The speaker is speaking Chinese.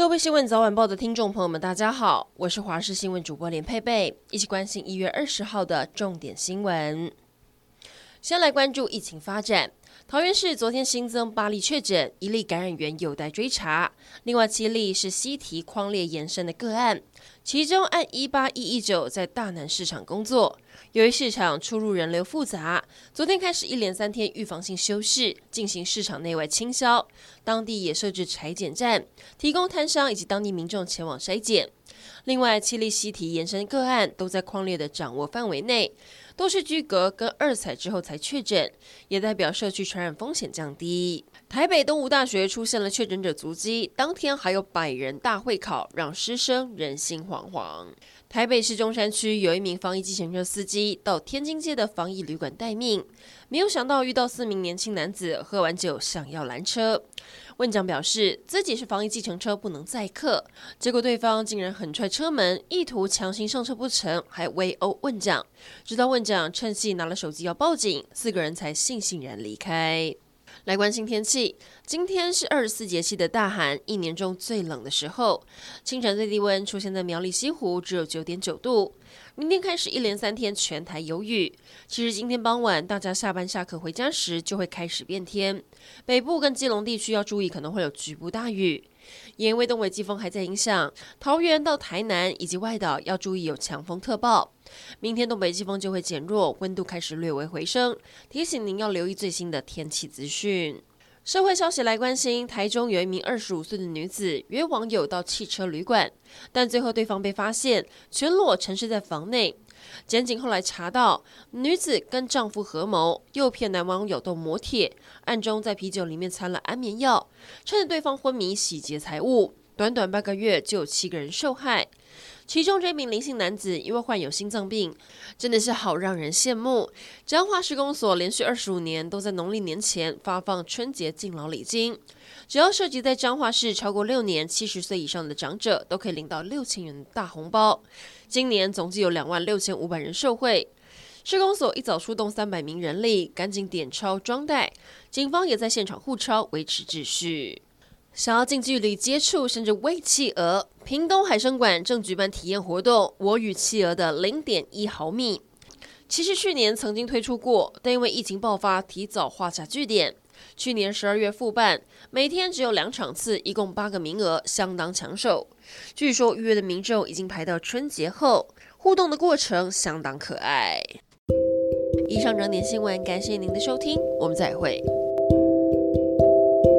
各位新闻早晚报的听众朋友们，大家好，我是华视新闻主播连佩佩，一起关心一月二十号的重点新闻。先来关注疫情发展。桃园市昨天新增八例确诊，一例感染源有待追查，另外七例是西堤匡列延伸的个案。其中案一八一一九在大南市场工作，由于市场出入人流复杂，昨天开始一连三天预防性休市，进行市场内外清消。当地也设置裁剪站，提供摊商以及当地民众前往筛检。另外，七例西堤延伸个案都在匡列的掌握范围内，都是居隔跟二采之后才确诊，也代表社区传染风险降低。台北东吴大学出现了确诊者足迹，当天还有百人大会考，让师生人心惶惶。台北市中山区有一名防疫计程车司机到天津街的防疫旅馆待命，没有想到遇到四名年轻男子喝完酒想要拦车。问讲表示自己是防疫计程车，不能载客，结果对方竟然狠踹车门，意图强行上车不成，还围殴问讲，直到问讲趁机拿了手机要报警，四个人才悻悻然离开。来关心天气，今天是二十四节气的大寒，一年中最冷的时候。清晨最低温出现在苗栗西湖，只有九点九度。明天开始一连三天全台有雨。其实今天傍晚大家下班下课回家时就会开始变天，北部跟基隆地区要注意可能会有局部大雨。因为东北季风还在影响，桃园到台南以及外岛要注意有强风特报。明天东北季风就会减弱，温度开始略微回升。提醒您要留意最新的天气资讯。社会消息来关心，台中有一名二十五岁的女子约网友到汽车旅馆，但最后对方被发现全裸沉睡在房内。检警后来查到，女子跟丈夫合谋诱骗男网友斗摩铁，暗中在啤酒里面掺了安眠药，趁着对方昏迷洗劫财物。短短半个月就有七个人受害。其中这名林姓男子因为患有心脏病，真的是好让人羡慕。彰化市公所连续二十五年都在农历年前发放春节敬老礼金，只要涉及在彰化市超过六年、七十岁以上的长者，都可以领到六千元大红包。今年总计有两万六千五百人受惠。市公所一早出动三百名人力，赶紧点钞装袋，警方也在现场护钞维持秩序。想要近距离接触甚至喂企鹅，屏东海生馆正举办体验活动。我与企鹅的零点一毫米，其实去年曾经推出过，但因为疫情爆发，提早画下句点。去年十二月复办，每天只有两场次，一共八个名额，相当抢手。据说预约的民众已经排到春节后，互动的过程相当可爱。以上整点新闻，感谢您的收听，我们再会。